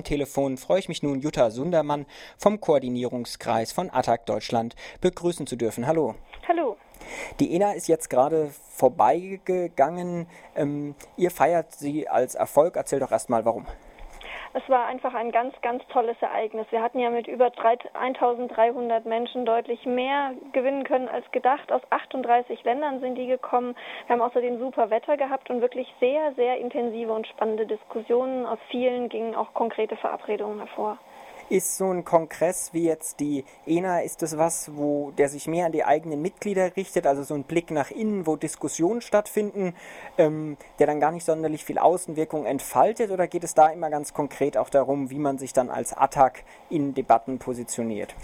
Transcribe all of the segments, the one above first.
am Telefon freue ich mich nun, Jutta Sundermann vom Koordinierungskreis von Attac Deutschland begrüßen zu dürfen. Hallo. Hallo. Die ENA ist jetzt gerade vorbeigegangen. Ähm, ihr feiert sie als Erfolg. Erzähl doch erstmal warum. Es war einfach ein ganz, ganz tolles Ereignis. Wir hatten ja mit über 1300 Menschen deutlich mehr gewinnen können als gedacht. Aus 38 Ländern sind die gekommen. Wir haben außerdem super Wetter gehabt und wirklich sehr, sehr intensive und spannende Diskussionen. Aus vielen gingen auch konkrete Verabredungen hervor. Ist so ein Kongress wie jetzt die ENA, ist das was, wo der sich mehr an die eigenen Mitglieder richtet, also so ein Blick nach innen, wo Diskussionen stattfinden, ähm, der dann gar nicht sonderlich viel Außenwirkung entfaltet, oder geht es da immer ganz konkret auch darum, wie man sich dann als Attack in Debatten positioniert?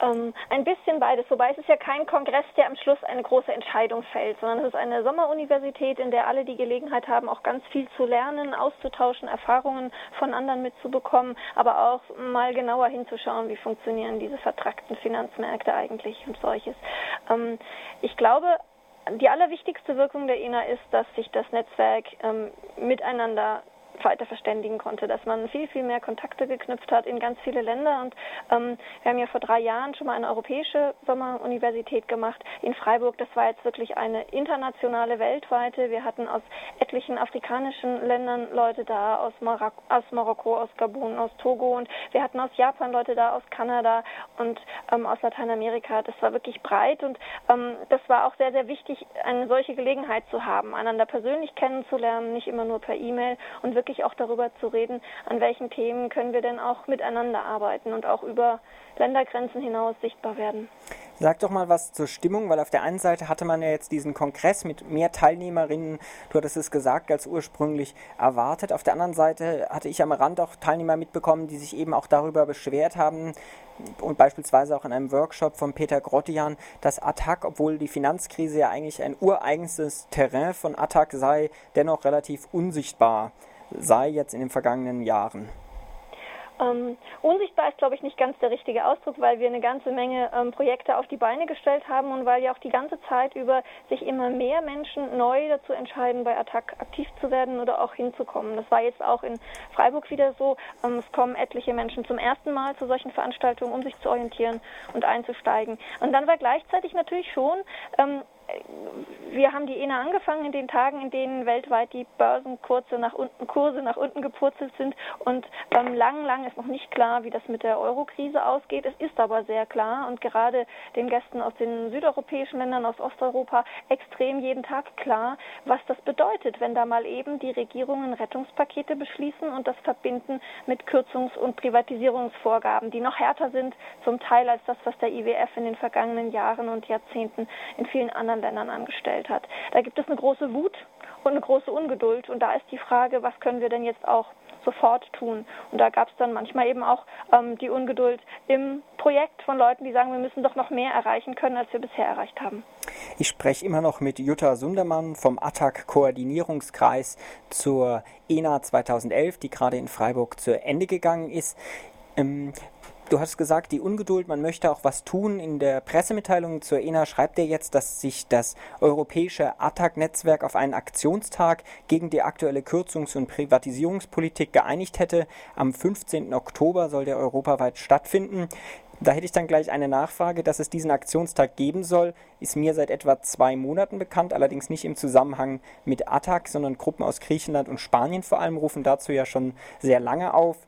Ähm, ein bisschen beides, wobei es ist ja kein Kongress, der am Schluss eine große Entscheidung fällt, sondern es ist eine Sommeruniversität, in der alle die Gelegenheit haben, auch ganz viel zu lernen, auszutauschen, Erfahrungen von anderen mitzubekommen, aber auch mal genauer hinzuschauen, wie funktionieren diese vertrackten Finanzmärkte eigentlich und solches. Ähm, ich glaube, die allerwichtigste Wirkung der ENA ist, dass sich das Netzwerk ähm, miteinander weiter verständigen konnte, dass man viel, viel mehr Kontakte geknüpft hat in ganz viele Länder. Und ähm, wir haben ja vor drei Jahren schon mal eine europäische Sommeruniversität gemacht in Freiburg. Das war jetzt wirklich eine internationale, weltweite. Wir hatten aus etlichen afrikanischen Ländern Leute da, aus, Marok aus Marokko, aus Gabun, aus Togo und wir hatten aus Japan Leute da, aus Kanada und ähm, aus Lateinamerika. Das war wirklich breit und ähm, das war auch sehr, sehr wichtig, eine solche Gelegenheit zu haben, einander persönlich kennenzulernen, nicht immer nur per E-Mail und wirklich wirklich auch darüber zu reden, an welchen Themen können wir denn auch miteinander arbeiten und auch über Ländergrenzen hinaus sichtbar werden. Sag doch mal was zur Stimmung, weil auf der einen Seite hatte man ja jetzt diesen Kongress mit mehr Teilnehmerinnen, du hattest es gesagt, als ursprünglich erwartet. Auf der anderen Seite hatte ich am Rand auch Teilnehmer mitbekommen, die sich eben auch darüber beschwert haben und beispielsweise auch in einem Workshop von Peter Grottian, dass Attac, obwohl die Finanzkrise ja eigentlich ein ureigenstes Terrain von Attac sei, dennoch relativ unsichtbar sei jetzt in den vergangenen Jahren? Ähm, unsichtbar ist, glaube ich, nicht ganz der richtige Ausdruck, weil wir eine ganze Menge ähm, Projekte auf die Beine gestellt haben und weil ja auch die ganze Zeit über sich immer mehr Menschen neu dazu entscheiden, bei Attac aktiv zu werden oder auch hinzukommen. Das war jetzt auch in Freiburg wieder so. Ähm, es kommen etliche Menschen zum ersten Mal zu solchen Veranstaltungen, um sich zu orientieren und einzusteigen. Und dann war gleichzeitig natürlich schon ähm, wir haben die ENA angefangen in den Tagen, in denen weltweit die Börsenkurse nach unten, Kurse nach unten gepurzelt sind und ähm, lang, lang ist noch nicht klar, wie das mit der Euro-Krise ausgeht. Es ist aber sehr klar und gerade den Gästen aus den südeuropäischen Ländern, aus Osteuropa extrem jeden Tag klar, was das bedeutet, wenn da mal eben die Regierungen Rettungspakete beschließen und das verbinden mit Kürzungs- und Privatisierungsvorgaben, die noch härter sind zum Teil als das, was der IWF in den vergangenen Jahren und Jahrzehnten in vielen anderen anderen Ländern angestellt hat. Da gibt es eine große Wut und eine große Ungeduld. Und da ist die Frage, was können wir denn jetzt auch sofort tun? Und da gab es dann manchmal eben auch ähm, die Ungeduld im Projekt von Leuten, die sagen, wir müssen doch noch mehr erreichen können, als wir bisher erreicht haben. Ich spreche immer noch mit Jutta Sundermann vom ATTAC-Koordinierungskreis zur ENA 2011, die gerade in Freiburg zu Ende gegangen ist. Ähm, Du hast gesagt, die Ungeduld, man möchte auch was tun. In der Pressemitteilung zur ENA schreibt er jetzt, dass sich das europäische ATTAC-Netzwerk auf einen Aktionstag gegen die aktuelle Kürzungs- und Privatisierungspolitik geeinigt hätte. Am 15. Oktober soll der europaweit stattfinden. Da hätte ich dann gleich eine Nachfrage, dass es diesen Aktionstag geben soll, ist mir seit etwa zwei Monaten bekannt, allerdings nicht im Zusammenhang mit ATTAC, sondern Gruppen aus Griechenland und Spanien vor allem rufen dazu ja schon sehr lange auf.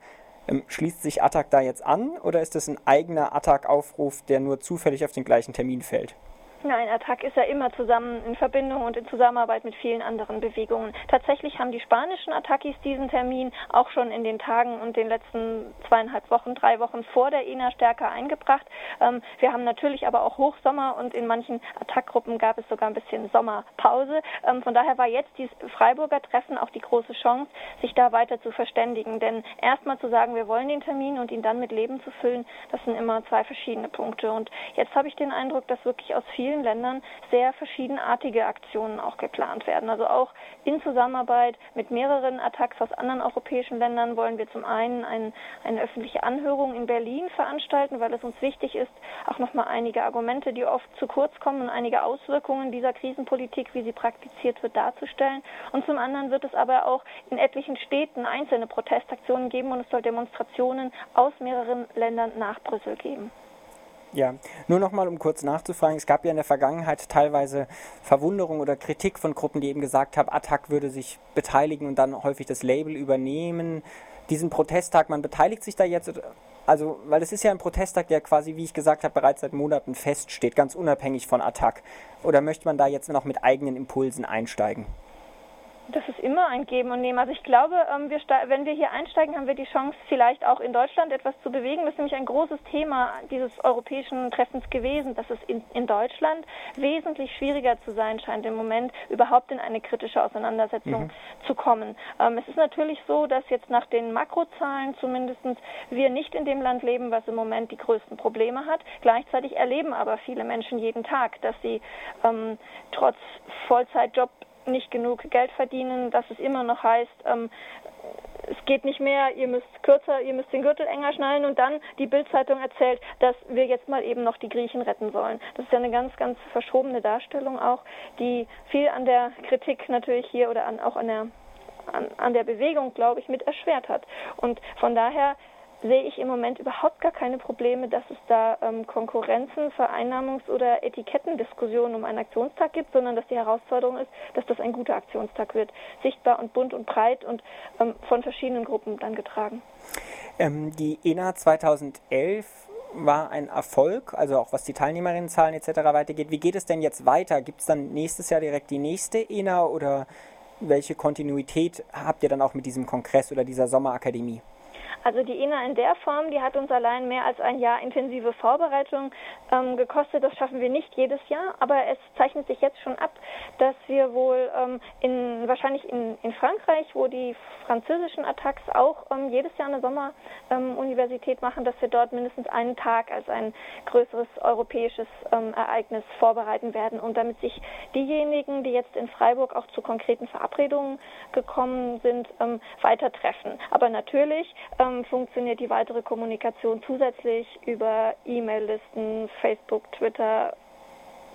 Ähm, schließt sich Attac da jetzt an oder ist das ein eigener Attac-Aufruf, der nur zufällig auf den gleichen Termin fällt? Nein, Attac ist ja immer zusammen in Verbindung und in Zusammenarbeit mit vielen anderen Bewegungen. Tatsächlich haben die spanischen Attackis diesen Termin auch schon in den Tagen und den letzten zweieinhalb Wochen, drei Wochen vor der ENA stärker eingebracht. Ähm, wir haben natürlich aber auch Hochsommer und in manchen Attackgruppen gab es sogar ein bisschen Sommerpause. Ähm, von daher war jetzt dieses Freiburger Treffen auch die große Chance, sich da weiter zu verständigen. Denn erstmal zu sagen, wir wollen den Termin und ihn dann mit Leben zu füllen, das sind immer zwei verschiedene Punkte. Und jetzt habe ich den Eindruck, dass wirklich aus vielen vielen Ländern sehr verschiedenartige Aktionen auch geplant werden. Also auch in Zusammenarbeit mit mehreren Attacks aus anderen europäischen Ländern wollen wir zum einen ein, eine öffentliche Anhörung in Berlin veranstalten, weil es uns wichtig ist, auch nochmal einige Argumente, die oft zu kurz kommen und einige Auswirkungen dieser Krisenpolitik, wie sie praktiziert wird, darzustellen. Und zum anderen wird es aber auch in etlichen Städten einzelne Protestaktionen geben und es soll Demonstrationen aus mehreren Ländern nach Brüssel geben. Ja, nur nochmal, um kurz nachzufragen, es gab ja in der Vergangenheit teilweise Verwunderung oder Kritik von Gruppen, die eben gesagt haben, Attac würde sich beteiligen und dann häufig das Label übernehmen. Diesen Protesttag, man beteiligt sich da jetzt, also, weil es ist ja ein Protesttag, der quasi, wie ich gesagt habe, bereits seit Monaten feststeht, ganz unabhängig von Attac. Oder möchte man da jetzt noch mit eigenen Impulsen einsteigen? Das ist immer ein Geben und Nehmen. Also ich glaube, ähm, wir wenn wir hier einsteigen, haben wir die Chance, vielleicht auch in Deutschland etwas zu bewegen. Das ist nämlich ein großes Thema dieses europäischen Treffens gewesen, dass es in, in Deutschland wesentlich schwieriger zu sein scheint, im Moment überhaupt in eine kritische Auseinandersetzung mhm. zu kommen. Ähm, es ist natürlich so, dass jetzt nach den Makrozahlen zumindest wir nicht in dem Land leben, was im Moment die größten Probleme hat. Gleichzeitig erleben aber viele Menschen jeden Tag, dass sie ähm, trotz Vollzeitjob nicht genug Geld verdienen, dass es immer noch heißt, ähm, es geht nicht mehr, ihr müsst kürzer, ihr müsst den Gürtel enger schnallen und dann die Bildzeitung erzählt, dass wir jetzt mal eben noch die Griechen retten sollen. Das ist ja eine ganz, ganz verschobene Darstellung auch, die viel an der Kritik natürlich hier oder an, auch an der an, an der Bewegung, glaube ich, mit erschwert hat. Und von daher sehe ich im Moment überhaupt gar keine Probleme, dass es da ähm, Konkurrenzen, Vereinnahmungs- oder Etikettendiskussionen um einen Aktionstag gibt, sondern dass die Herausforderung ist, dass das ein guter Aktionstag wird. Sichtbar und bunt und breit und ähm, von verschiedenen Gruppen dann getragen. Ähm, die ENA 2011 war ein Erfolg, also auch was die Teilnehmerinnenzahlen etc. weitergeht. Wie geht es denn jetzt weiter? Gibt es dann nächstes Jahr direkt die nächste ENA oder welche Kontinuität habt ihr dann auch mit diesem Kongress oder dieser Sommerakademie? Also die ENA in der Form, die hat uns allein mehr als ein Jahr intensive Vorbereitung ähm, gekostet. Das schaffen wir nicht jedes Jahr, aber es zeichnet sich jetzt schon ab, dass wir wohl ähm, in, wahrscheinlich in, in Frankreich, wo die französischen Attacks auch ähm, jedes Jahr eine Sommeruniversität ähm, machen, dass wir dort mindestens einen Tag als ein größeres europäisches ähm, Ereignis vorbereiten werden und damit sich diejenigen, die jetzt in Freiburg auch zu konkreten Verabredungen gekommen sind, ähm, weiter treffen. Aber natürlich ähm, funktioniert die weitere Kommunikation zusätzlich über E-Mail-Listen, Facebook, Twitter,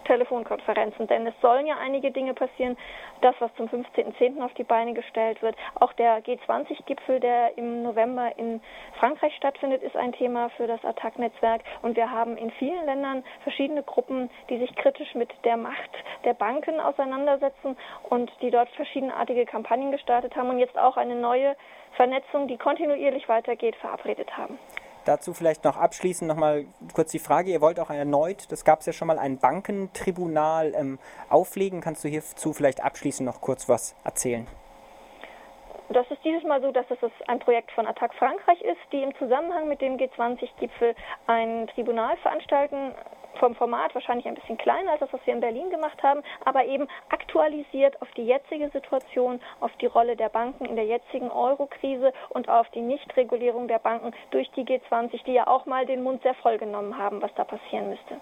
Telefonkonferenzen, denn es sollen ja einige Dinge passieren. Das, was zum 15.10. auf die Beine gestellt wird, auch der G20-Gipfel, der im November in Frankreich stattfindet, ist ein Thema für das Attac-Netzwerk. Und wir haben in vielen Ländern verschiedene Gruppen, die sich kritisch mit der Macht der Banken auseinandersetzen und die dort verschiedenartige Kampagnen gestartet haben und jetzt auch eine neue Vernetzung, die kontinuierlich weitergeht, verabredet haben. Dazu vielleicht noch abschließend nochmal kurz die Frage, ihr wollt auch erneut, das gab es ja schon mal, ein Bankentribunal ähm, auflegen. Kannst du hierzu vielleicht abschließend noch kurz was erzählen? Das ist dieses Mal so, dass es ein Projekt von Attac Frankreich ist, die im Zusammenhang mit dem G20-Gipfel ein Tribunal veranstalten vom Format wahrscheinlich ein bisschen kleiner als das, was wir in Berlin gemacht haben, aber eben aktualisiert auf die jetzige Situation, auf die Rolle der Banken in der jetzigen Euro-Krise und auf die Nichtregulierung der Banken durch die G20, die ja auch mal den Mund sehr voll genommen haben, was da passieren müsste.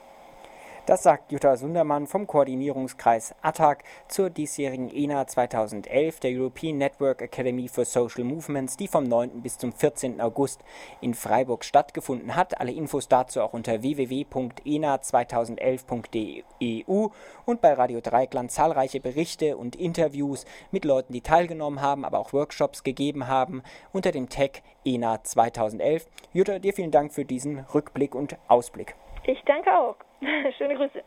Das sagt Jutta Sundermann vom Koordinierungskreis ATTAC zur diesjährigen ENA 2011 der European Network Academy for Social Movements, die vom 9. bis zum 14. August in Freiburg stattgefunden hat. Alle Infos dazu auch unter www.ena2011.eu und bei Radio Dreikland zahlreiche Berichte und Interviews mit Leuten, die teilgenommen haben, aber auch Workshops gegeben haben unter dem Tag ENA 2011. Jutta, dir vielen Dank für diesen Rückblick und Ausblick. Ich danke auch. Schöne Grüße.